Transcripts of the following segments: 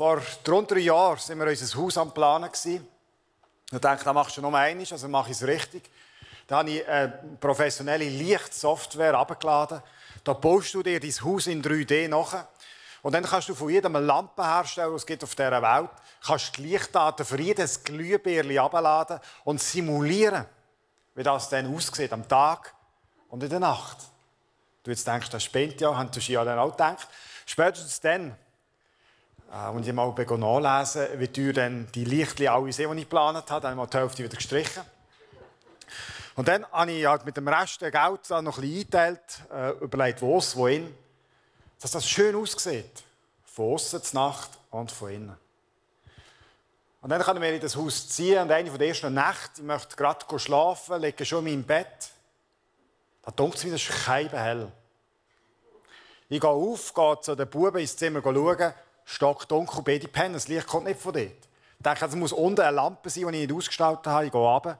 Vor rund drei Jahren waren wir unser Haus am Planen. Ich dachte, da machst du nur eines, also mache ich es richtig. Da habe ich eine professionelle Lichtsoftware abgeladen. Da baust du dir dein Haus in 3D nach. Und dann kannst du von jedem Lampenhersteller, es auf dieser Welt, kannst die Lichtdaten für jedes Glühbirli abladen und simulieren, wie das dann aussieht am Tag und in der Nacht. Du jetzt denkst, das spinnt ja, haben du ja dann auch gedacht. Spätestens dann, äh, als ich mal nachlesen wie teuer dann die Lichtli alle sind, die ich geplant habe, dann habe ich die Hälfte wieder gestrichen. Und dann habe ich halt mit dem Rest der Geld noch ein bisschen eingeteilt, äh, überlegt, wo es, wohin, dass das schön aussieht. Von außen, zur Nacht und von innen. Und dann können wir in das Haus ziehen und eine von der ersten Nächte, ich möchte gerade schlafen, lege schon in meinem Bett. Da dunkelt es mir, das ist hell. Ich gehe auf, gehe zu den Buben ins Zimmer schauen, stock dunkel, beide pennen, das Licht kommt nicht von dort. Ich denke, es muss unten eine Lampe sein, die ich nicht ausgestaltet habe. Ich gehe runter,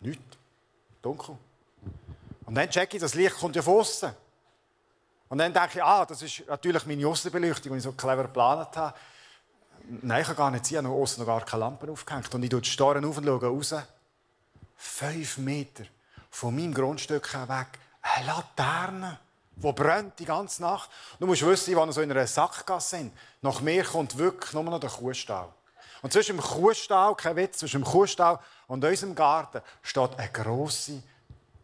nichts, dunkel. Und dann checke ich, das Licht kommt ja von außen. Und dann denke ich, ah, das ist natürlich meine Aussenbeleuchtung, die ich so clever geplant habe. Nein, ich kann gar nicht sehen, ich habe außen noch gar keine Lampe aufgehängt. Und ich schaue die Storen auf und schaue raus. Fünf Meter von meinem Grundstück weg eine Laterne, die brennt die ganze Nacht. Du musst wissen, wann wir so in einer Sackgasse sind. Nach mir kommt wirklich nur noch der Kuhstall. Und zwischen dem Kuhstall, kein Witz, zwischen dem Kuhstall und unserem Garten steht eine grosse,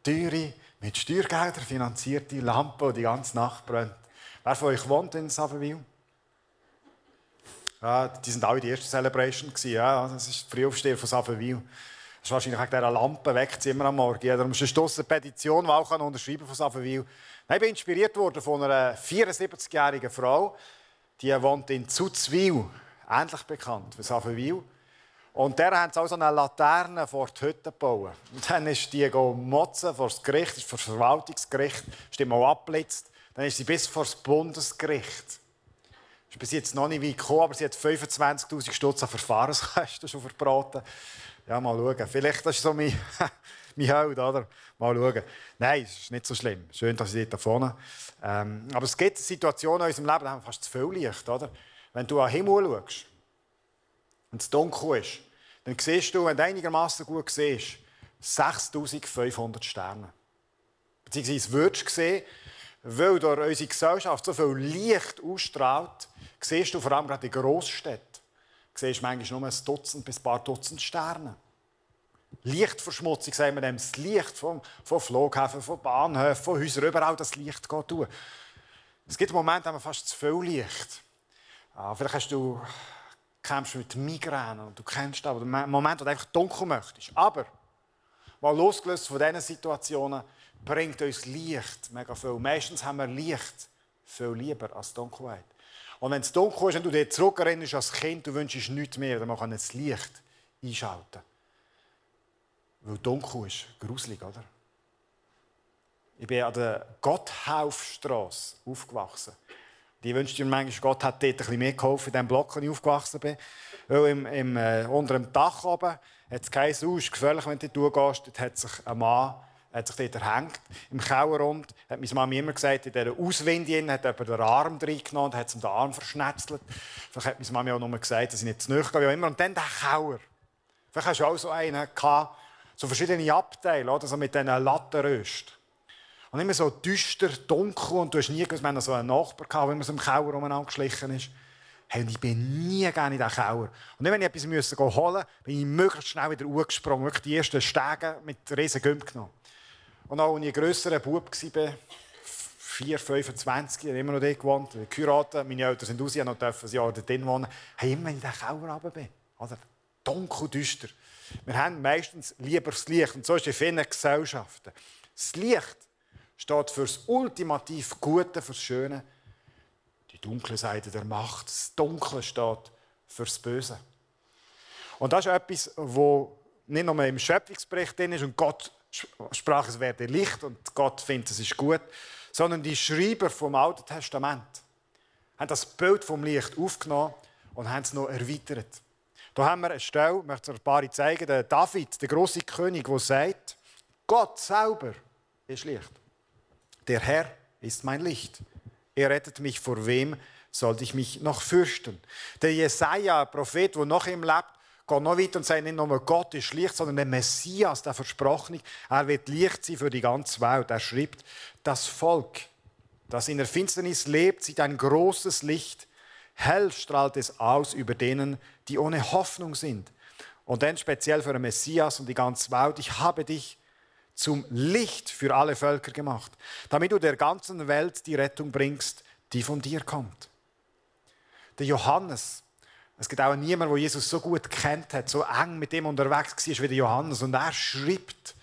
teure, mit Steuergeldern finanzierte Lampe, die die ganze Nacht brennt. Wer von euch wohnt in Savenwil? Ja, die sind alle die erste Celebration. Ja, das ist der Frühaufsteher von Savenwil. Das ist wahrscheinlich wegen dieser Lampe weckt immer am Morgen. Ja, darum ist eine Petition, die auch unterschreiben von Savenwil. Ich bin inspiriert worden von einer 74-jährigen Frau, die wohnt in Zuzwil, ähnlich bekannt wie Savenwil. Und der hat auch so eine Laterne vor die Hütte gebaut. Und dann ist die motzen vor das Gericht, vor das Verwaltungsgericht, ist die mal abblitzt. Dann ist sie bis vor das Bundesgericht. Ist bis jetzt noch nicht weit gekommen, aber sie hat 25'000 Stutz an Verfahrenskosten schon verbraten. Ja, mal schauen. Vielleicht das ist so mein, mein Held, oder? Mal schauen. Nein, es ist nicht so schlimm. Schön, dass ich da vorne ähm, Aber es gibt Situationen in unserem Leben, da haben wir fast zu viel Licht, oder? Wenn du an den Himmel schaust und es dunkel ist, dann siehst du, wenn du einigermaßen gut siehst, 6500 Sterne. Beziehungsweise würdest du sehen, weil durch unsere Gesellschaft so viel Licht ausstrahlt, siehst du vor allem gerade in Grossstädten siehst manchmal nur ein Dutzend bis ein paar Dutzend Sterne. Lichtverschmutzung, sagen wir dem, das Licht von, von Flughäfen, von Bahnhöfen, von Häusern, überall das Licht geht tun. Es gibt Momente, wo man fast zu viel Licht. Ah, vielleicht hast du, kämpfst mit Migräne und du kennst das, oder einen Moment, wo du einfach dunkel möchtest. Aber, mal losgelöst von diesen Situationen, bringt uns Licht mega viel. Meistens haben wir Licht viel lieber als Dunkelheit. Und wenn es dunkel ist und du dich zurückerinnerst als Kind, du wünschst nichts mehr, dann kann das Licht einschalten. Weil dunkel ist, gruselig, oder? Ich bin an der Gotthaufstrasse aufgewachsen. Die wünschte mir manchmal, Gott hat dort bisschen mehr geholfen, in dem Block, wo ich aufgewachsen bin. Weil im, im, äh, unter dem Dach oben hat es geheißen, oh, ist gefährlich, wenn du dort gehst. Dort hat sich ein Mann hat sich dort erhängt. Im Kellerrund hat meine Mama immer gesagt, in dieser Auswinde hat jemand den Arm reingenommen und hat ihm den Arm verschnetzelt. Vielleicht hat meine Mama auch nur gesagt, dass ich nicht zu nahe gehe, immer. Und dann der Keller. Vielleicht hast du auch so einen gehabt, so verschiedene Abteile, oder? so mit diesen Lattenrösten. Und immer so düster, dunkel und du hast nie gewusst, wir hatten so einen Nachbar, gehabt, wenn man so im Keller umeinander geschlichen ist. Hey, und ich bin nie gerne in diesen Keller. Und nicht, wenn ich etwas holen musste, bin ich möglichst schnell wieder hochgesprungen. Wirklich die ersten Stege mit riesen Gümp genommen. Und auch als ich ein grösserer Bub war, 4, 25, ich immer noch dort gewohnt, geheiratet, meine Eltern sind raus, ich noch ein Jahr dort wohnen, habe immer in den Keller runter bin. Oder? Dunkel, düster. Wir haben meistens lieber das Licht. Und so ist es in vielen Gesellschaften. Das Licht steht für das ultimativ Gute, für das Schöne. Die dunkle Seite der Macht. Das Dunkle steht für das Böse. Und das ist etwas, was nicht nur im Schöpfungsbericht drin ist und Gott sprach, es werde Licht und Gott findet, es ist gut, sondern die Schreiber vom Alten Testament haben das Bild vom Licht aufgenommen und haben es noch erweitert. Da haben wir eine Stelle, ich möchte ein paar zeigen, der David, der große König, der sagt, Gott selber ist Licht. Der Herr ist mein Licht. Er rettet mich vor wem sollte ich mich noch fürchten? Der Jesaja, Prophet, der noch im lebt, geht noch weiter und sagt nicht nur Gott ist Licht, sondern der Messias, der Versprochene, er wird Licht sein für die ganze Welt. Er schreibt, das Volk, das in der Finsternis lebt, sieht ein großes Licht. Hell strahlt es aus über denen, die ohne Hoffnung sind. Und dann speziell für den Messias und die ganze Welt. Ich habe dich zum Licht für alle Völker gemacht, damit du der ganzen Welt die Rettung bringst, die von dir kommt. Der Johannes, es gibt auch niemanden, der Jesus so gut kennt hat, so eng mit ihm unterwegs war wie der Johannes. Und er schreibt,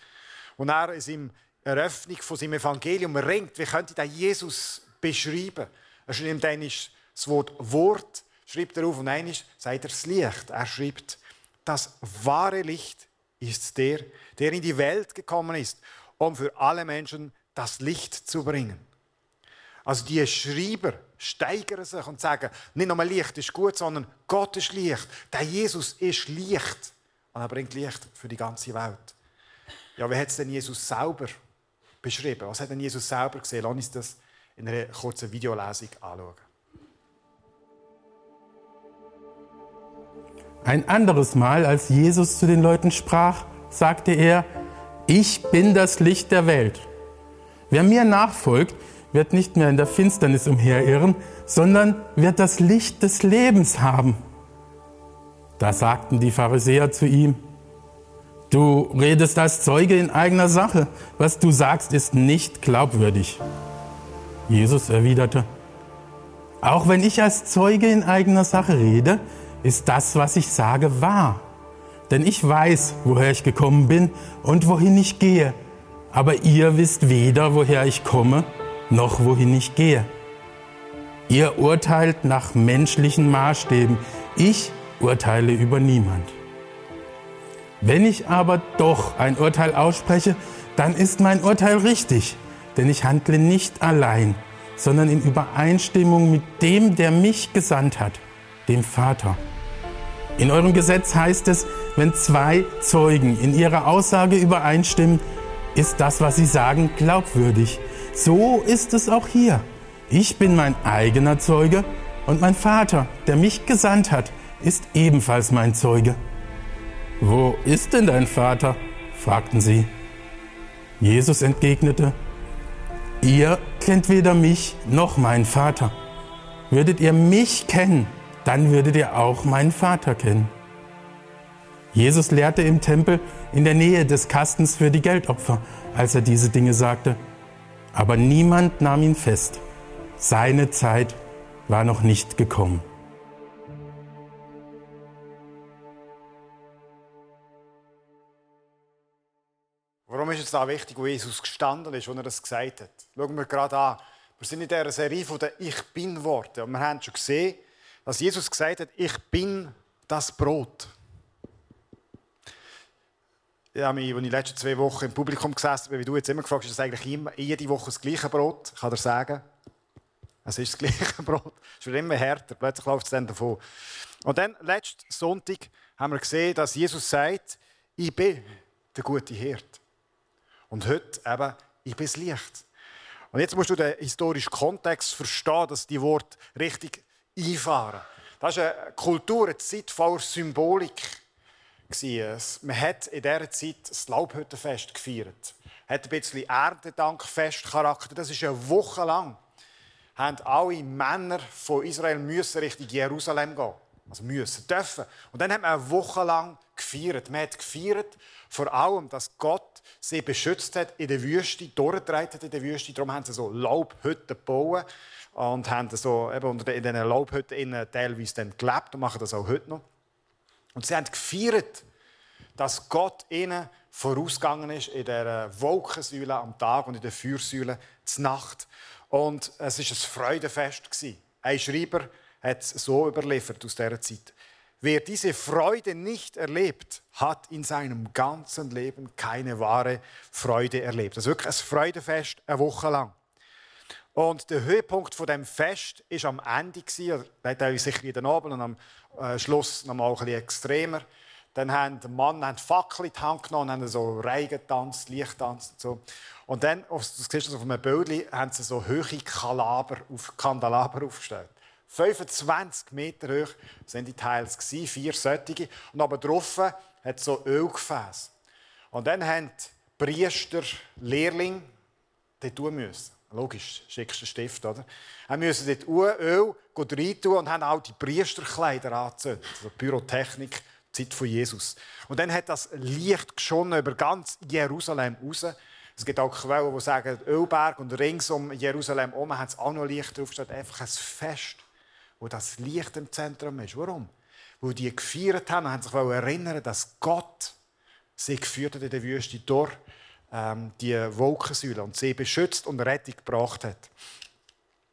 und er in seiner Eröffnung von seinem Evangelium ringt, wie könnte er Jesus beschreiben? Er schreibt dann das Wort Wort, schreibt er auf, und dann sagt er das Licht. Er schreibt, das wahre Licht ist der, der in die Welt gekommen ist, um für alle Menschen das Licht zu bringen. Also die Schreiber steigern sich und sagen, nicht nur Licht ist gut, sondern Gott ist Licht. Der Jesus ist Licht. Und er bringt Licht für die ganze Welt. Ja, wie hat es denn Jesus selber beschrieben? Was hat denn Jesus selber gesehen? Lass uns das in einer kurzen Videolesung anschauen. Ein anderes Mal, als Jesus zu den Leuten sprach, sagte er, ich bin das Licht der Welt. Wer mir nachfolgt, wird nicht mehr in der Finsternis umherirren, sondern wird das Licht des Lebens haben. Da sagten die Pharisäer zu ihm, du redest als Zeuge in eigener Sache, was du sagst, ist nicht glaubwürdig. Jesus erwiderte, auch wenn ich als Zeuge in eigener Sache rede, ist das, was ich sage, wahr. Denn ich weiß, woher ich gekommen bin und wohin ich gehe. Aber ihr wisst weder, woher ich komme, noch wohin ich gehe. Ihr urteilt nach menschlichen Maßstäben. Ich urteile über niemand. Wenn ich aber doch ein Urteil ausspreche, dann ist mein Urteil richtig, denn ich handle nicht allein, sondern in Übereinstimmung mit dem, der mich gesandt hat, dem Vater. In eurem Gesetz heißt es, wenn zwei Zeugen in ihrer Aussage übereinstimmen, ist das, was sie sagen, glaubwürdig. So ist es auch hier. Ich bin mein eigener Zeuge und mein Vater, der mich gesandt hat, ist ebenfalls mein Zeuge. Wo ist denn dein Vater? fragten sie. Jesus entgegnete, Ihr kennt weder mich noch meinen Vater. Würdet ihr mich kennen, dann würdet ihr auch meinen Vater kennen. Jesus lehrte im Tempel in der Nähe des Kastens für die Geldopfer, als er diese Dinge sagte. Aber niemand nahm ihn fest. Seine Zeit war noch nicht gekommen. Warum ist es da wichtig, wo Jesus gestanden ist, als er das gesagt hat? Schauen wir gerade an. Wir sind in dieser Serie von den Ich Bin-Worten. Und wir haben schon gesehen, dass Jesus gesagt hat, ich bin das Brot. Ich als ich letzte zwei Wochen im Publikum gesessen bin, wie du jetzt immer gefragt hast, ist das eigentlich immer, jede Woche das gleiche Brot? Ich kann dir sagen, es ist das gleiche Brot. Es wird immer härter, plötzlich läuft es dann davon. Und dann, letzten Sonntag, haben wir gesehen, dass Jesus sagt, ich bin der gute Hirt. Und heute eben, ich bin das Licht. Und jetzt musst du den historischen Kontext verstehen, dass die Worte richtig einfahren. Das ist eine Kultur, eine Zeit voller Symbolik. Man hat in dieser Zeit das Laubhüttenfest gefeiert. Hat ein bisschen Erntedankfestcharakter. Das ist eine Woche lang. Haben alle Männer von Israel müssen Richtung Jerusalem gehen. Also müssen, dürfen. Und dann hat man eine Woche lang gefeiert. Man hat gefeiert, vor allem, dass Gott sie beschützt hat in der Wüste, durchgetragen hat in der Wüste. Darum haben sie so Laubhütten gebaut und haben so eben in diesen Laubhütten teilweise dann gelebt und machen das auch heute noch. Und sie haben gefeiert, dass Gott ihnen vorausgegangen ist in der Wolkensäule am Tag und in der Feuersäule zur Nacht. Und es war ein Freudenfest. Ein Schreiber hat es so überliefert aus dieser Zeit. Wer diese Freude nicht erlebt, hat in seinem ganzen Leben keine wahre Freude erlebt. Das ist wirklich ein Freudefest, eine Woche lang. Und der Höhepunkt von dem Fest ist am Ende gewesen, teilweise sicher jeden Abend und am äh, Schluss noch mal ein bisschen extremer. Dann haben der Mann haben Fackel in die Hand genommen, haben so Reigen getanzt, Lichttanz und so. Und dann, du siehst das auf einem Bild, haben sie so hohe Kalaber auf, Kandelaber aufgestellt. 25 Meter hoch sind die Teils vier solche. Und aber drauf hat so Ölgefäß. Und dann haben die Priester, Lehrling, dort tun müssen. Logisch, schickst du Stift, oder? Sie müssen dort Öl rein tun und haben auch die Priesterkleider angezündet. Also Pyrotechnik, Zeit von Jesus. Und dann hat das Licht geschonnen über ganz Jerusalem raus. Es gibt auch Quellen, die sagen, Ölberg und rings um Jerusalem herum haben es auch noch Licht draufgestellt. Einfach ein Fest wo das Licht im Zentrum ist. Warum? Wo die gefeiert haben und haben sich erinnern, dass Gott sie geführt hat in der Wüste durch ähm, die Wolkensäule und sie beschützt und Rettung gebracht hat.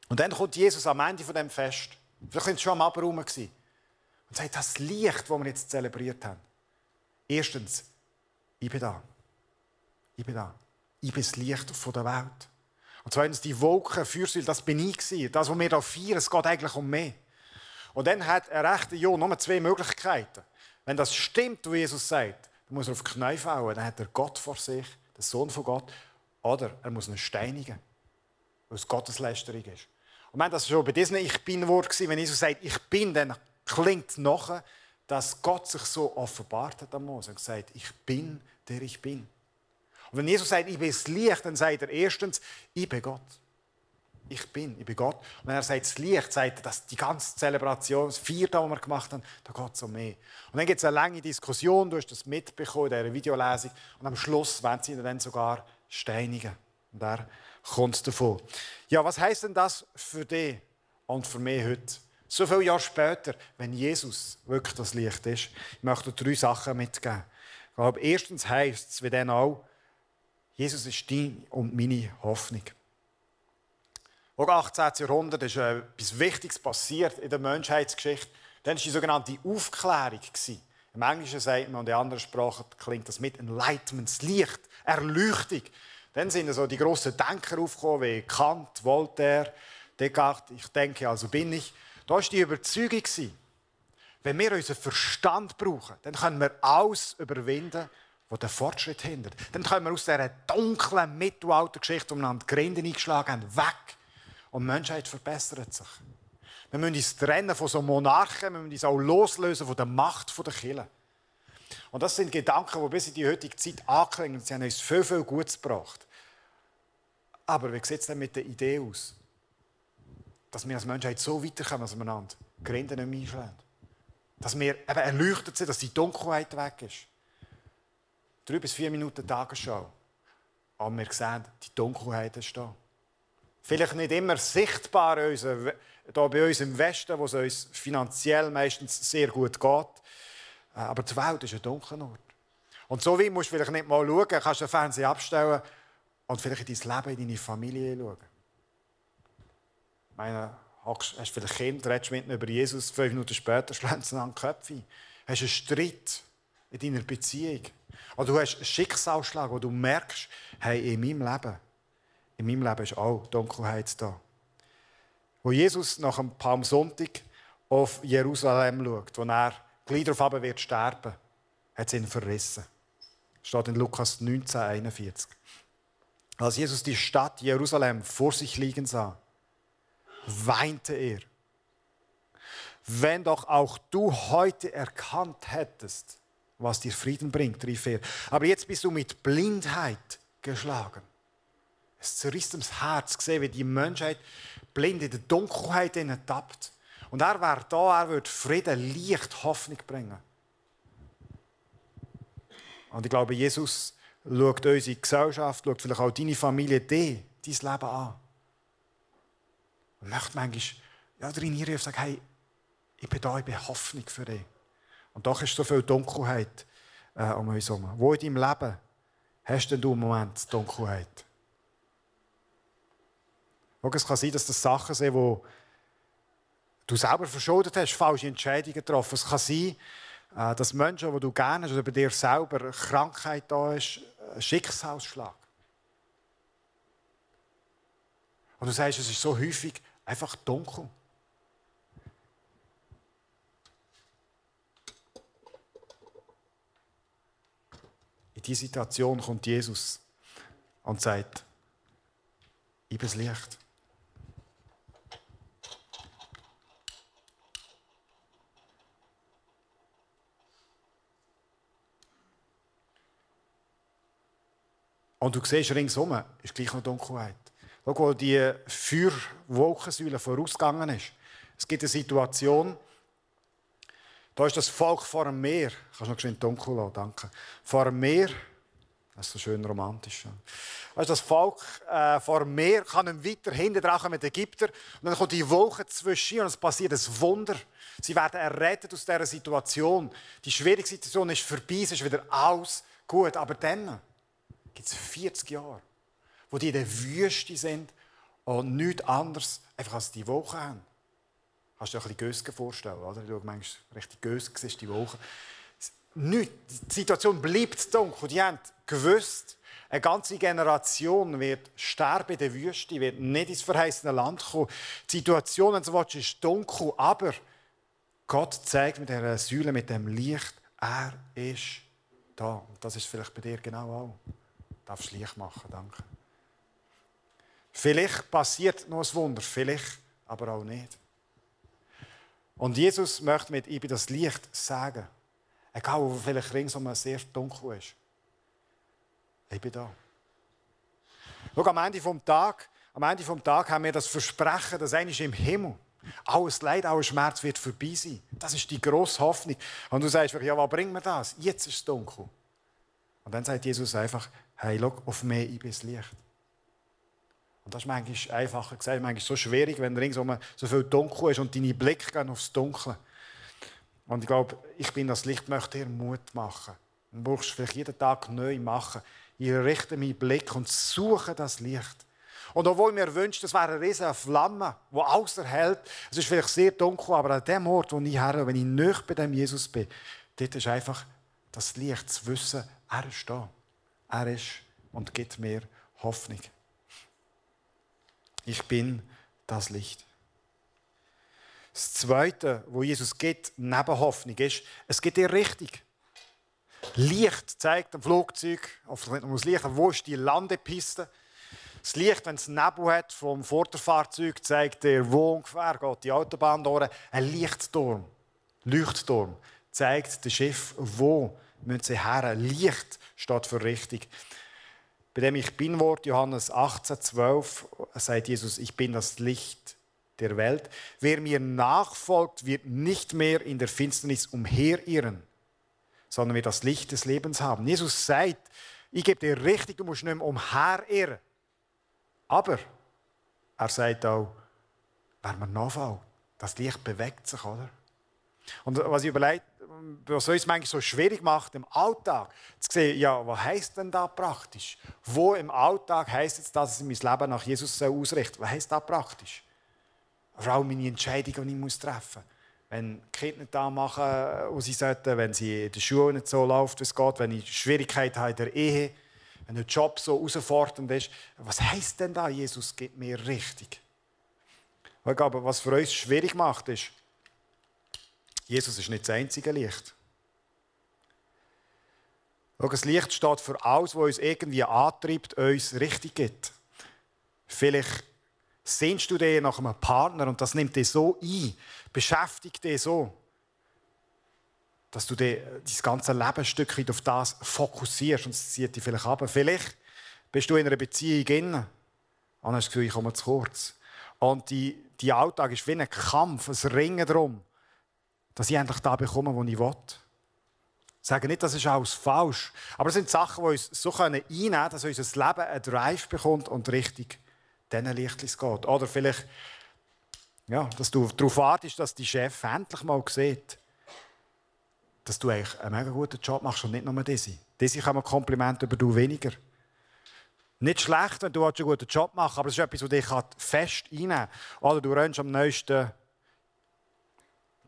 Und dann kommt Jesus am Ende von dem Fest. Vielleicht waren sie schon am Abraum und sagt, das Licht, das wir jetzt zelebriert haben. Erstens, ich bin da. Ich bin da. Ich bin das Licht der Welt. Und zweitens, die Wolken, Fürsäule, das bin ich gewesen. Das, was wir hier feiern, es geht eigentlich um mich. Und dann hat ein rechter Jo nur zwei Möglichkeiten. Wenn das stimmt, was Jesus sagt, dann muss er auf die Knie fallen. Dann hat er Gott vor sich, der Sohn von Gott. Oder er muss ihn steinigen, weil es Gotteslästerung ist. Und wenn das schon bei diesem Ich Bin-Wort war, wenn Jesus sagt, ich bin, dann klingt nachher, dass Gott sich so offenbart hat am Mose und gesagt, ich bin, der ich bin. Und wenn Jesus sagt, ich bin das Licht, dann sagt er erstens, ich bin Gott. Ich bin, ich bin Gott. Und wenn er sagt, das Licht, sagt er, dass die ganze Zelebration, das Vierte, was wir gemacht haben, da geht es um mehr. Und dann gibt es eine lange Diskussion, du hast das mitbekommen in dieser Videolesung. Und am Schluss werden sie ihn dann sogar steinigen. Und da kommt davon. Ja, was heißt denn das für dich und für mich heute? So viele Jahre später, wenn Jesus wirklich das Licht ist, ich möchte drei Sachen mitgeben. Ich glaube, erstens heisst es, wie dann auch, Jesus ist deine und meine Hoffnung. Im 18. Jahrhundert ist etwas Wichtiges passiert in der Menschheitsgeschichte. Dann war die sogenannte Aufklärung. Im Englischen sagt man und in anderen Sprachen klingt das mit Enlightenment, das Licht, Erleuchtung. Dann sind so die grossen Denker aufgekommen, wie Kant, Voltaire, Descartes, ich denke, also bin ich. Da war die Überzeugung, wenn wir unseren Verstand brauchen, dann können wir alles überwinden, wo der Fortschritt hindert. Dann können wir aus dieser dunklen Mittelaltergeschichte, wo wir die Grinde eingeschlagen haben, weg. Und die Menschheit verbessert sich. Wir müssen uns trennen von so Monarchen, wir müssen uns auch loslösen von der Macht der Kirche. Und das sind Gedanken, die bis in die heutige Zeit anklingen. Sie haben uns viel, viel Gutes gebracht. Aber wie sieht es denn mit der Idee aus? Dass wir als Menschheit so weiterkommen als miteinander, Grinden nicht mehr einschlagen. Dass wir eben erleuchtet sind, dass die Dunkelheit weg ist drei bis vier Minuten Tagesschau. Aber wir sehen, die Dunkelheit ist da. Vielleicht nicht immer sichtbar hier bei uns im Westen, wo es uns finanziell meistens sehr gut geht. Äh, aber die Welt ist ein dunkler Ort. Und so wie musst du vielleicht nicht mal schauen, kannst du den Fernseher abstellen und vielleicht in dein Leben, in deine Familie schauen. Ich meine, hast du vielleicht Kinder, redest mit über Jesus, fünf Minuten später schlägt sie an den Köpfe. Hast einen Streit in deiner Beziehung. Oder du hast einen Schicksalsschlag, wo du merkst, hey, in meinem Leben, in meinem Leben ist auch Dunkelheit da. Wo Jesus nach dem Palmsonntag auf Jerusalem schaut, wo er gleich wird sterben, hat es ihn verrissen. Das steht in Lukas 19, 41. Als Jesus die Stadt Jerusalem vor sich liegen sah, weinte er. Wenn doch auch du heute erkannt hättest, was dir Frieden bringt, rief er. Aber jetzt bist du mit Blindheit geschlagen. Es zerriss das Herz, gesehen, wie die Menschheit blind in der Dunkelheit tappt. Und er wäre da, er würde Frieden, Licht, Hoffnung bringen. Und ich glaube, Jesus schaut unsere Gesellschaft, schaut vielleicht auch deine Familie, die, dein Leben an. Und möchte manchmal ja, trainieren und sagen, hey, ich bin da, ich bin Hoffnung für dich. Und doch ist so viel Dunkelheit äh, um uns herum. Wo in deinem Leben hast denn du im Moment Dunkelheit? Es kann sein, dass das Sachen sind, wo du selber verschuldet hast, falsche Entscheidungen getroffen. Es kann sein, äh, dass Menschen, die du gerne hast, oder bei dir selber Krankheit da ist, ein Schicksalsschlag. Und du sagst, es ist so häufig einfach dunkel. In diese Situation kommt Jesus und sagt, ich bin das Licht. Und du siehst ringsum, ist gleich noch Dunkelheit. Schau, wo die Feuerwolkensäule vorausgegangen ist. Es gibt eine Situation, da ist das Volk vor dem Meer. Kannst du noch schön dunkel lassen, danke. Vor dem Meer. Das ist so schön romantisch. Ja. das Volk äh, vor dem Meer kann ihm weiter hinten dran mit Ägypter. Und dann kommt die Wolke zwischen und es passiert ein Wunder. Sie werden errettet aus dieser Situation. Die schwierige Situation ist vorbei, es ist wieder alles gut. Aber dann gibt es 40 Jahre, wo die in der Wüste sind und nichts anderes einfach als die Woche haben. Kannst du dir ein bisschen Gösgen vorstellen, oder? Du meinst, richtig Gösgen die Woche. Nicht. Die Situation bleibt dunkel. Die haben gewusst, eine ganze Generation wird sterben in der Wüste, wird nicht ins verheißene Land kommen. Die Situation, wenn du willst, ist dunkel, aber Gott zeigt mit dieser Säule, mit dem Licht, er ist da. Und das ist vielleicht bei dir genau auch darfst Licht machen, danke. Vielleicht passiert noch ein Wunder, vielleicht aber auch nicht. Und Jesus möchte mit ihm das Licht sagen, egal wo vielleicht ringsum sehr dunkel ist. Ich bin da. Schau, am Ende vom Tag, am Ende vom Tag haben wir das Versprechen, dass eigentlich im Himmel alles Leid, alles Schmerz wird vorbei sein. Das ist die grosse Hoffnung. Und du sagst, ja, was bringt mir das? Jetzt ist es dunkel. Und dann sagt Jesus einfach, hey, schau auf ich bin das Licht. Und das ist manchmal einfacher gesagt, manchmal so schwierig, wenn ringsum so viel dunkel ist und deine Blicke gehen aufs Dunkle. Und ich glaube, ich bin das Licht, möchte dir Mut machen. Du brauchst vielleicht jeden Tag neu machen. Ich richte meinen Blick und suche das Licht. Und obwohl mir wünscht, es wäre eine riesige Flamme, die alles erhält, es ist vielleicht sehr dunkel, aber an dem Ort, wo ich her, wenn ich nicht bei dem Jesus bin, dort ist einfach das Licht, zu wissen, er ist da. Er ist und gibt mir Hoffnung. Ich bin das Licht. Das Zweite, wo Jesus gibt, neben Hoffnung, ist, es gibt dir richtig. Licht zeigt dem Flugzeug, auf das Licht, wo ist die Landepiste. Das Licht, wenn es Nebel hat vom Vorderfahrzeug, zeigt dir, wo ungefähr geht die Autobahn durch. Ein Lichtturm, Leuchtturm, zeigt dem Schiff, wo müssen sie her. Licht steht für richtig. Bei dem Ich Bin-Wort, Johannes 18, 12, sagt Jesus, ich bin das Licht der Welt. Wer mir nachfolgt, wird nicht mehr in der Finsternis umherirren, sondern wird das Licht des Lebens haben. Jesus sagt, ich gebe dir richtig, du musst nicht mehr umherirren. Aber er sagt auch, wer mir nachfolgt, das Licht bewegt sich, oder? Und was ich überlege, was uns manchmal so schwierig macht, im Alltag zu sehen, ja, was heisst denn da praktisch? Wo im Alltag heisst es, dass ich mein Leben nach Jesus ausrichte? Was heisst das praktisch? Vor allem meine Entscheidungen, die ich muss treffen muss. Wenn Kinder da machen, was sie sollten, wenn sie in der Schule nicht so läuft, wie es geht, wenn ich Schwierigkeiten habe in der Ehe, wenn der Job so herausfordernd ist, was heisst denn da, Jesus gibt mir richtig? Ich was für uns schwierig macht, ist, Jesus ist nicht das einzige Licht. das Licht steht für alles, was uns irgendwie antreibt, uns richtig gibt. Vielleicht sehnst du dich nach einem Partner und das nimmt dich so ein, beschäftigt dich so, dass du dich dein ganze Leben ein Stück auf das fokussierst und es zieht dich vielleicht ab. Vielleicht bist du in einer Beziehung drin und hast das Gefühl, ich komme zu kurz. Und die, die Alltag ist wie ein Kampf, ein Ringen darum dass ich endlich da bekomme, wo ich will. Ich sage nicht, das ist alles falsch. Aber es sind Sachen, die uns so einnehmen können, dass unser Leben einen Drive bekommt und richtig diesen Lichtlis geht. Oder vielleicht, ja, dass du darauf wartest, dass die Chef endlich mal sieht, dass du eigentlich einen mega guten Job machst und nicht nur diese. Diese kann man Kompliment über du weniger. Nicht schlecht, wenn du einen guten Job machst, aber es ist etwas, das dich fest reinnehmen kann. Oder du rennst am neuesten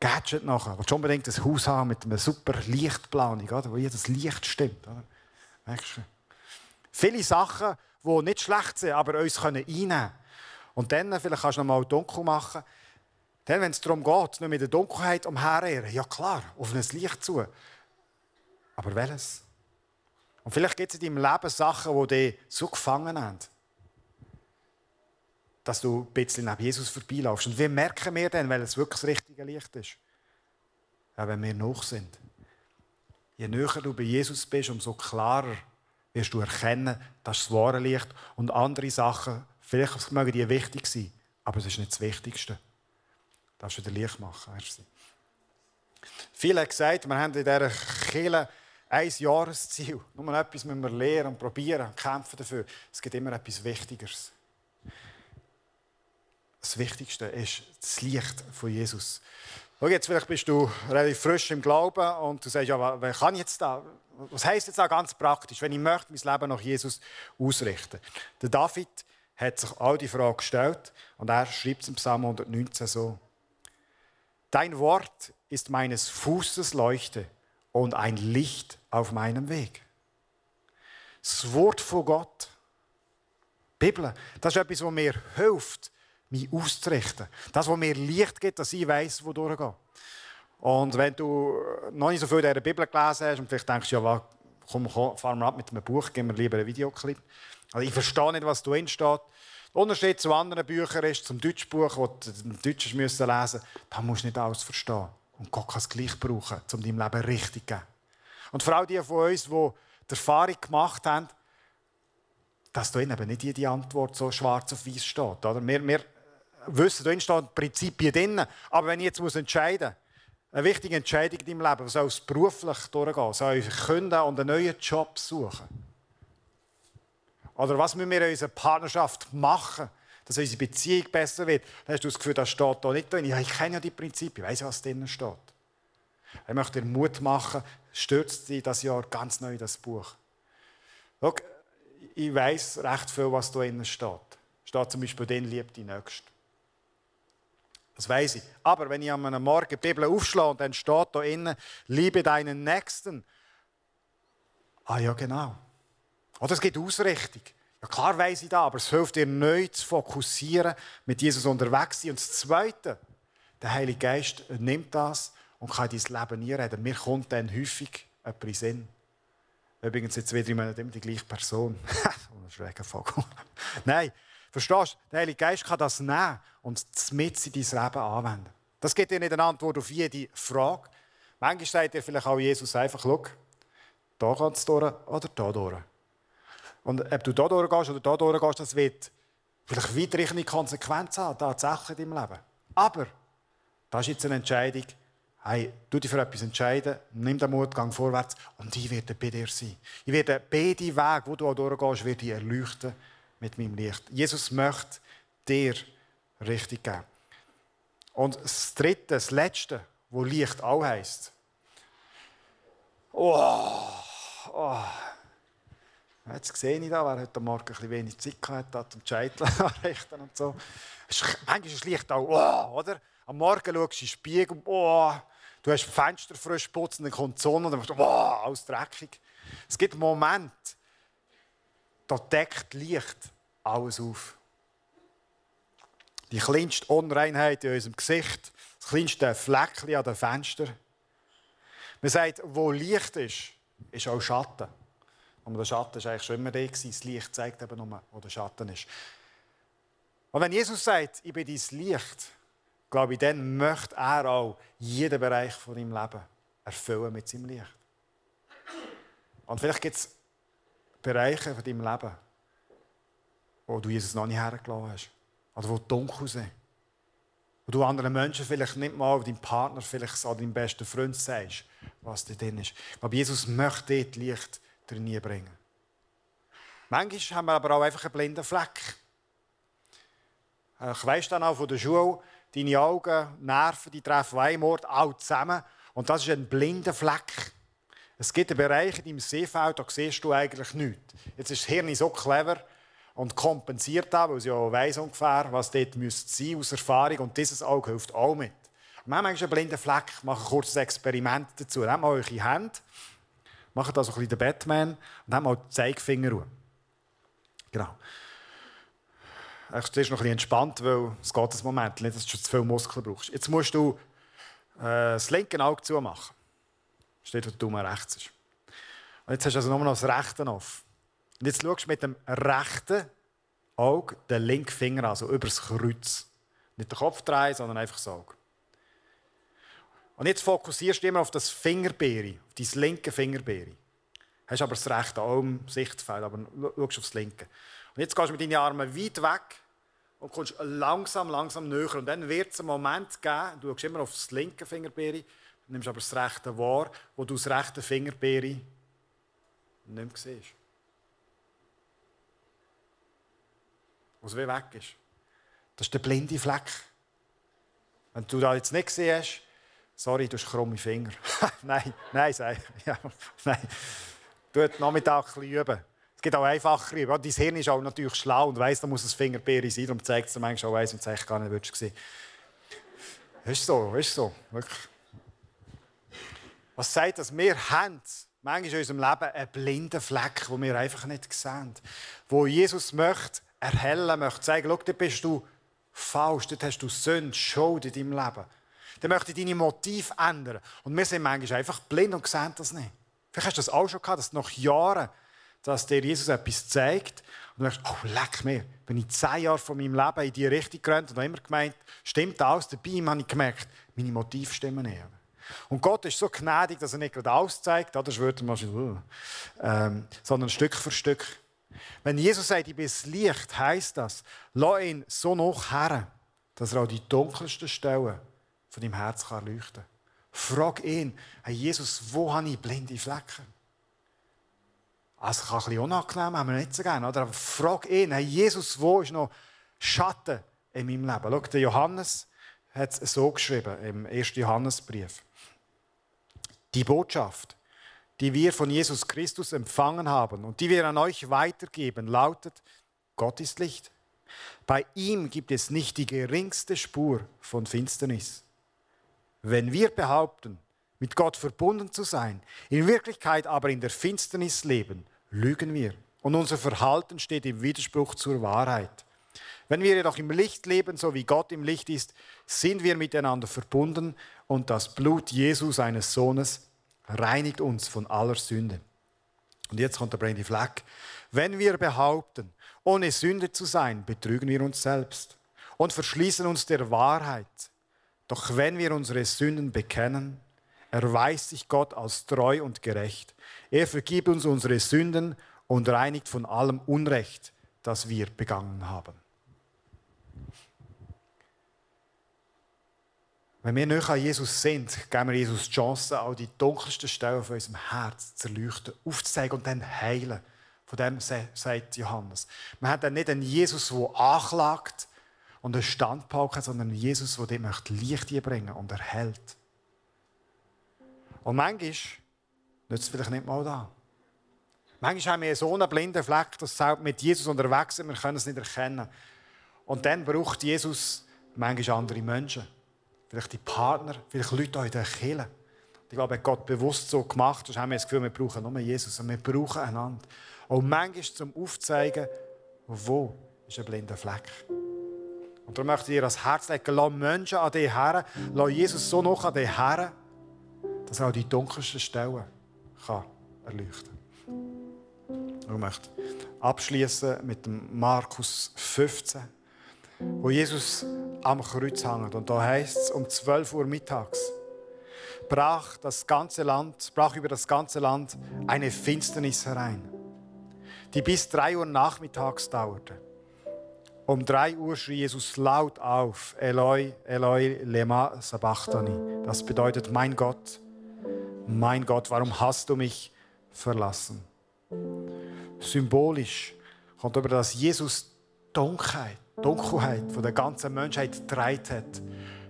Gadget nachher. Willst du unbedingt ein Haus haben mit einer super Lichtplanung, oder? wo jedes Licht stimmt. Oder? Merkst du? Viele Sachen, die nicht schlecht sind, aber uns einnehmen können. Und dann, vielleicht kannst du noch mal dunkel machen. Dann, wenn es darum geht, nicht mit der Dunkelheit umherirren, ja klar, auf ein Licht zu. Aber welches? Und vielleicht gibt es in deinem Leben Sachen, die dich so gefangen haben dass du ein bisschen neben Jesus vorbeilaufst. Und wie merken wir denn, weil es wirklich richtige Licht ist? Ja, wenn wir noch sind. Je näher du bei Jesus bist, umso klarer wirst du erkennen, das ist das wahre Licht. Und andere Sachen, vielleicht mögen die wichtig sein, aber es ist nicht das Wichtigste. Das du wieder Licht machen. Viele haben gesagt, wir haben in dieser Kirche ein Jahresziel. Nur etwas müssen wir lernen und probieren und kämpfen dafür. Es gibt immer etwas Wichtigeres. Das Wichtigste ist das Licht von Jesus. Schau, jetzt vielleicht bist du relativ frisch im Glauben und du sagst, ja, was kann ich jetzt da? Was heisst jetzt da ganz praktisch, wenn ich möchte mein Leben nach Jesus ausrichten? Der David hat sich all die Fragen gestellt und er schreibt im Psalm 119 so: Dein Wort ist meines Fußes Leuchte und ein Licht auf meinem Weg. Das Wort von Gott, die Bibel, das ist etwas, was mir hilft, mich auszurichten. Das, was mir Licht gibt, dass ich weiß, wo durchgeht. Und wenn du noch nicht so viel dieser Bibel gelesen hast und vielleicht denkst, ja, komm, komm fahren wir ab mit einem Buch, geben wir lieber einen Videoclip. Also ich verstehe nicht, was drin steht. Der Unterschied zu anderen Büchern ist, zum Deutschbuch, das du im Deutschen lesen musst, da musst du nicht alles verstehen. Und Gott kann es gleich brauchen, um deinem Leben richtig zu geben. Und vor allem die von uns, die die Erfahrung gemacht haben, dass da eben nicht jede Antwort so schwarz auf weiß steht. Oder? Wir, wir wissen, da stehen Prinzipien drin. Aber wenn ich jetzt muss entscheiden muss, eine wichtige Entscheidung in deinem Leben, soll es beruflich durchgehen, soll ich künden und einen neuen Job suchen? Oder was müssen wir in unserer Partnerschaft machen, dass unsere Beziehung besser wird? Dann hast du das Gefühl, das steht da nicht drin. Ja, ich kenne ja die Prinzipien, ich weiß, was drin steht. Ich möchte dir Mut machen, stürzt dich das Jahr ganz neu in das Buch. Schau, ich weiß recht viel, was da drin steht. Steht zum Beispiel, den liebt die Nächste. Das weiß ich. Aber wenn ich am Morgen die Bibel aufschlage und dann steht da innen, liebe deinen Nächsten. Ah ja, genau. Oder es gibt Ausrichtung. Ja, klar weiß ich das, aber es hilft dir neu zu fokussieren, mit Jesus unterwegs zu sein. Und das Zweite, der Heilige Geist nimmt das und kann in dein Leben einreden. Mir kommt dann häufig jemand in Sinn. Übrigens jetzt wieder immer die gleiche Person. ein schräger Vogel. Nein, verstehst du? Der Heilige Geist kann das nehmen und mit in dein Leben anwenden. Das gibt dir nicht eine Antwort auf jede Frage. Manchmal sagt dir vielleicht auch Jesus einfach, schau, da geht es durch oder da durch. Und ob du da durchgehst oder da durchgehst, das wird vielleicht weitreichende Konsequenzen haben, tatsächlich in deinem Leben. Aber das ist jetzt eine Entscheidung, hey, du dich für etwas entscheiden, nimm den Mut, gang vorwärts und ich werde bei dir sein. Ich werde beide Wege, wo du auch durchgehst, werde ich erleuchten mit meinem Licht. Jesus möchte dir richtig geben. Und das Dritte, das Letzte, wo Licht auch heisst. Oh, oh. Jetzt sehe ich da, wer heute Morgen ein wenig Zeit hatte, um die Scheitel anrichten und so. Manchmal ist das Licht auch, oh, oder? Am Morgen schaust du in den Spiegel, oh, Du hast Fenster frisch putzen, dann kommt die Sonne und dann denkst du, wow, alles dreckig. Es gibt Momente, da deckt Licht alles auf. Die kleinste Unreinheit in unserem Gesicht, das kleinste Fleckchen an den Fenstern. Man sagt, wo Licht ist, ist auch Schatten. Und der Schatten war eigentlich schon immer da. Das Licht zeigt eben nur, wo der Schatten ist. Und wenn Jesus sagt, ich bin dein Licht, glaube ich, dann möchte er auch jeden Bereich von deinem Leben erfüllen mit seinem Licht. Und vielleicht gibt es Bereiche von deinem Leben, wo du Jesus noch nicht hergelassen hast. Oder wo dunkel sind. Wo du anderen Menschen vielleicht nicht mal, deinem Partner, vielleicht an deinem besten Freund sagst, was da drin ist. Aber Jesus möchte dort Licht drin bringen. Manchmal haben wir aber auch einfach einen blinden Fleck. Ich weiss dann auch von der Schule, deine Augen, Nerven, die treffen einem Ort alle zusammen. Und das ist ein blinder Fleck. Es gibt einen Bereich in deinem Seefeld, da siehst du eigentlich nichts. Jetzt ist das Hirn so clever und kompensiert das, weil es ja weiss ungefähr, was dort müsste sein aus Erfahrung. Und dieses Auge hilft auch mit. Wir haben einen blinden Fleck, machen ein kurzes Experiment dazu. Nehmt mal eure Hände, macht also ein bisschen den Batman und nehmt mal die Zeigefinger. Genau. Es ist noch ein bisschen entspannt, weil es geht ein Moment, nicht, dass du zu viel Muskeln brauchst. Jetzt musst du äh, das linke Auge zumachen. Steht, wo der Daumen rechts ist. Und jetzt hast du also nur noch das rechte auf. Und jetzt schaust du mit dem rechten Auge den linken Finger an, so über das Kreuz. Nicht den Kopf drehen, sondern einfach das Auge. Und jetzt fokussierst du immer auf das Fingerbeere, auf dein linke Fingerbeere. hast aber das rechte Arm Sichtfeld, aber schaust aufs linke. Und jetzt gehst du mit deinen Armen weit weg und kommst langsam, langsam näher. Und dann wird es einen Moment geben, du schaust immer auf das linke Fingerbeere, nimmst aber das rechte wahr, wo du das rechte Fingerbeere nicht mehr siehst. Was wie weg ist. Das ist der blinde Fleck. Wenn du das jetzt nicht siehst, sorry, du hast krumme Finger. nein, nein, sag ja, nein. Du musst Nachmittag ein üben. Es geht auch einfacher. Ja, dein Hirn ist auch natürlich schlau und weiss, da muss es Fingerbeere sein. Darum zeigt es dir manchmal auch eins und zeigt gar nicht, willst du sehen. Ist so, ist so. Wirklich. Was sagt das? Wir haben manchmal in unserem Leben einen blinden Fleck, den wir einfach nicht sehen. Wo Jesus möchte erhellen, möchte sagen, schau, da bist du falsch, dort hast du Sünde, Schuld in deinem Leben. Dann möchte deine Motive ändern. Und wir sind manchmal einfach blind und sehen das nicht. Vielleicht hast du das auch schon gehabt, dass nach Jahren, dass dir Jesus etwas zeigt und du denkst, oh, leck mir, bin ich zehn Jahre von meinem Leben in die Richtung gerannt und habe immer gemeint, stimmt alles, dabei habe ich gemerkt, meine Motive stimmen nicht. Und Gott ist so gnädig, dass er nicht gerade alles zeigt, das würde man schon, ähm, sondern Stück für Stück. Wenn Jesus sagt, ich bin das Licht, heisst das, lass ihn so noch her, dass er auch die dunkelsten Stellen von deinem Herz kann leuchten kann. Frag ihn, hey Jesus, wo habe ich blinde Flecken? Also kann ein bisschen unangenehm, haben wir nicht so gerne, oder? Aber frag ihn, hey Jesus, wo ist noch Schatten in meinem Leben? Schau, der Johannes hat es so geschrieben im 1. Johannesbrief. Die Botschaft, die wir von Jesus Christus empfangen haben und die wir an euch weitergeben, lautet, Gott ist Licht. Bei ihm gibt es nicht die geringste Spur von Finsternis. Wenn wir behaupten, mit Gott verbunden zu sein, in Wirklichkeit aber in der Finsternis leben, lügen wir. Und unser Verhalten steht im Widerspruch zur Wahrheit. Wenn wir jedoch im Licht leben, so wie Gott im Licht ist, sind wir miteinander verbunden und das Blut Jesu, seines Sohnes, reinigt uns von aller Sünde. Und jetzt kommt der Brandy Fleck. Wenn wir behaupten, ohne Sünde zu sein, betrügen wir uns selbst und verschließen uns der Wahrheit. Doch wenn wir unsere Sünden bekennen, erweist sich Gott als treu und gerecht. Er vergibt uns unsere Sünden und reinigt von allem Unrecht, das wir begangen haben. Wenn wir nicht an Jesus sind, geben wir Jesus die Chance, auch die dunkelsten Stellen von unserem Herz zu erleuchten, aufzuzeigen und dann heilen. Von dem sagt Johannes. Man hat dann nicht einen Jesus, der anklagt und einen Standpauke, sondern einen Jesus, der dem Licht bringen und erhält. Und manchmal nützt es vielleicht nicht mal da. Manchmal haben wir so einen blinden Fleck, dass wir mit Jesus unterwegs sind, wir können es nicht erkennen. Und dann braucht Jesus manchmal andere Menschen vielleicht die Partner, vielleicht Leute auch in der Kirche. Ich glaube, Gott bewusst so gemacht, sonst haben wir das Gefühl, wir brauchen nur Jesus und wir brauchen einander. Und manchmal zum Aufzeigen, wo ist ein blinder Fleck. Und darum möchte ich dir das Herz legen, lass Menschen an dich her, lass Jesus so noch an dich her, dass er auch die dunkelsten Stellen kann erleuchten kann. Ich möchte abschließen mit Markus 15, wo Jesus am Kreuz hängt. Und da heißt es, um 12 Uhr mittags brach, das ganze Land, brach über das ganze Land eine Finsternis herein, die bis 3 Uhr nachmittags dauerte. Um 3 Uhr schrie Jesus laut auf, Eloi, Eloi, lema sabachthani. Das bedeutet, mein Gott, mein Gott, warum hast du mich verlassen? Symbolisch kommt über das Jesus Dunkelheit Dunkelheit von der ganzen Menschheit getragen hat,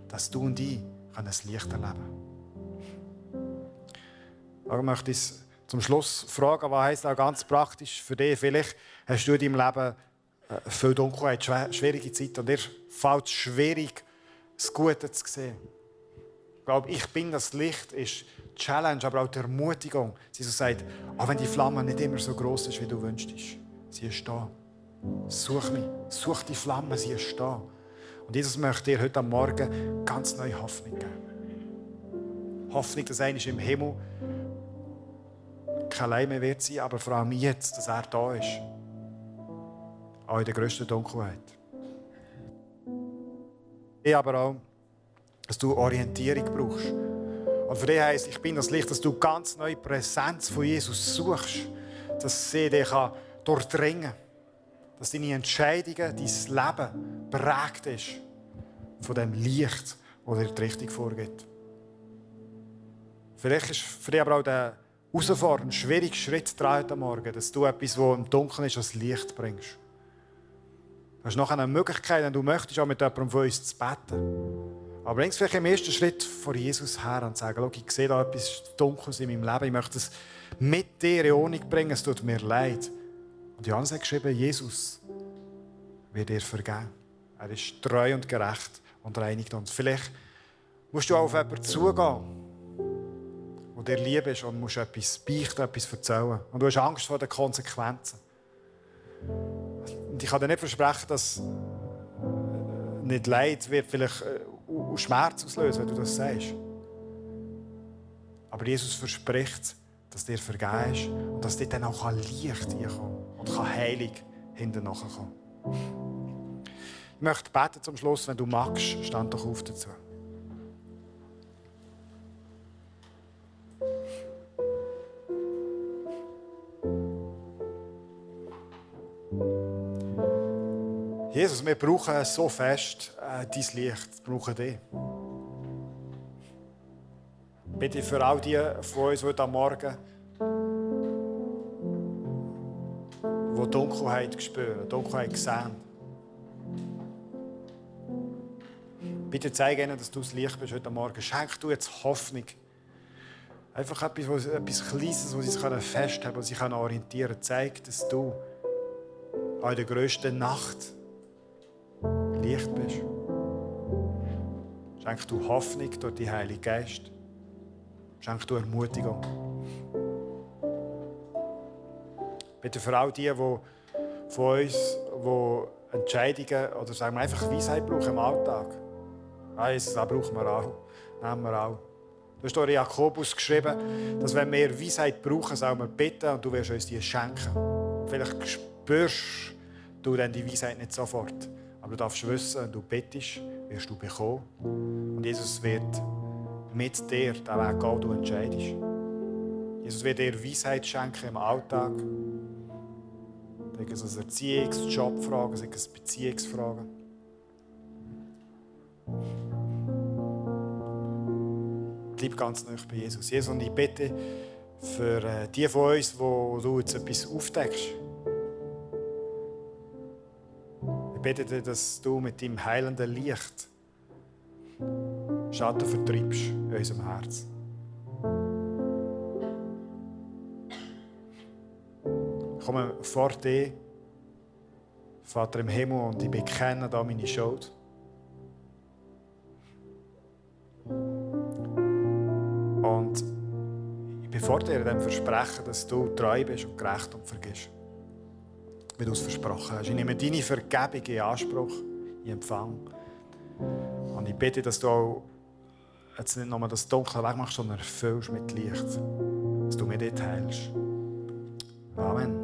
dass du und ich das Licht erleben können. Ich möchte ich zum Schluss fragen, was heisst auch ganz praktisch für dich? Vielleicht hast du in deinem Leben äh, viel Dunkelheit, schwierige Zeit und dir fällt es schwierig, das Gute zu sehen. Ich glaube, ich bin das Licht ist die Challenge, aber auch die Ermutigung. Sie so sagt, auch wenn die Flamme nicht immer so groß ist, wie du wünschst, sie ist da. Such mich, such die Flamme, sie ist da. Und Jesus möchte dir heute Morgen ganz neue Hoffnung geben. Hoffnung, dass einer im Himmel kein Leid mehr wird sein, aber vor allem jetzt, dass er da ist. Auch in der grössten Dunkelheit. Ich aber auch, dass du Orientierung brauchst. Und für dich heisst, ich bin das Licht, dass du ganz neue Präsenz von Jesus suchst, dass sie dich durchdringen kann, dass deine Entscheidungen, dein Leben prägt ist von dem Licht, das dir die Richtung vorgibt. Vielleicht ist für dich aber auch der herausfordernd, schwierige Schritt dran heute Morgen, dass du etwas, das im Dunkeln ist, als Licht bringst. Du hast noch eine Möglichkeit, wenn du möchtest, auch mit jemandem von uns zu beten. Aber bring vielleicht im ersten Schritt vor Jesus her und sagen, ich sehe da etwas Dunkles in meinem Leben, ich möchte es mit dir in Ordnung bringen, es tut mir leid. Und Johannes hat geschrieben, Jesus wird dir vergeben. Er ist treu und gerecht und reinigt uns. Vielleicht musst du auch auf jemanden zugehen, der dir lieb ist und musst etwas beichten, etwas erzählen. Und du hast Angst vor den Konsequenzen. Und ich kann dir nicht versprechen, dass nicht Leid wird vielleicht äh, Schmerz auslösen, wenn du das sagst. Aber Jesus verspricht, dass dir vergeben ist und dass dir dann auch Licht reinkommen und kann Heilung hinten kommen. Ich möchte beten zum Schluss, wenn du magst, stand doch auf dazu. Jesus, wir brauchen so fest äh, dein Licht, wir brauchen dich. Bitte für all die von uns heute Morgen, die Dunkelheit spüren, Dunkelheit sehen. Bitte zeige ihnen, dass du das Licht bist heute Morgen. Schenk du jetzt Hoffnung. Einfach etwas, etwas Kleines, wo sie sich festhalten, wo sie sich orientieren können. Zeig, dass du in der grössten Nacht Licht bist. Schenk du Hoffnung durch die Heilige Geist. Schenk du Ermutigung. Bitte für all die, die von uns die Entscheidungen oder sagen wir einfach Weisheit brauchen im Alltag. Ah, Jesus, das brauchen wir auch. Nehmen wir auch. Du hast in Jakobus geschrieben, dass wenn wir Weisheit brauchen, sollen wir bitten und du wirst uns die schenken. Vielleicht spürst du dann die Weisheit nicht sofort. Aber du darfst wissen, du bittest, wirst du bekommen. Und Jesus wird mit dir den Weg gehen, du entscheidest. Jesus wird dir Weisheit schenken im Alltag. Sei es Erziehungs-, Jobfragen, sei es Beziehungsfragen. Bleib ganz nah bei Jesus. Jesus, und ich bitte für äh, die von uns, wo du jetzt etwas aufdeckst, bete dir, dass du mit deinem heilenden Licht Schatten vertreibst in unserem Herz. Komme vor dir, Vater im Himmel, und ich bekenne da meine Schuld. Und ich bin vor dir dem Versprechen, dass du treu bist und gerecht und vergisst wie du es versprochen hast. Ich nehme deine Vergebung in Anspruch, in Empfang. Und ich bitte, dass du auch jetzt nicht nur das Dunkle wegmachst, sondern erfüllst mit Licht. Dass du mir dort heilst. Amen.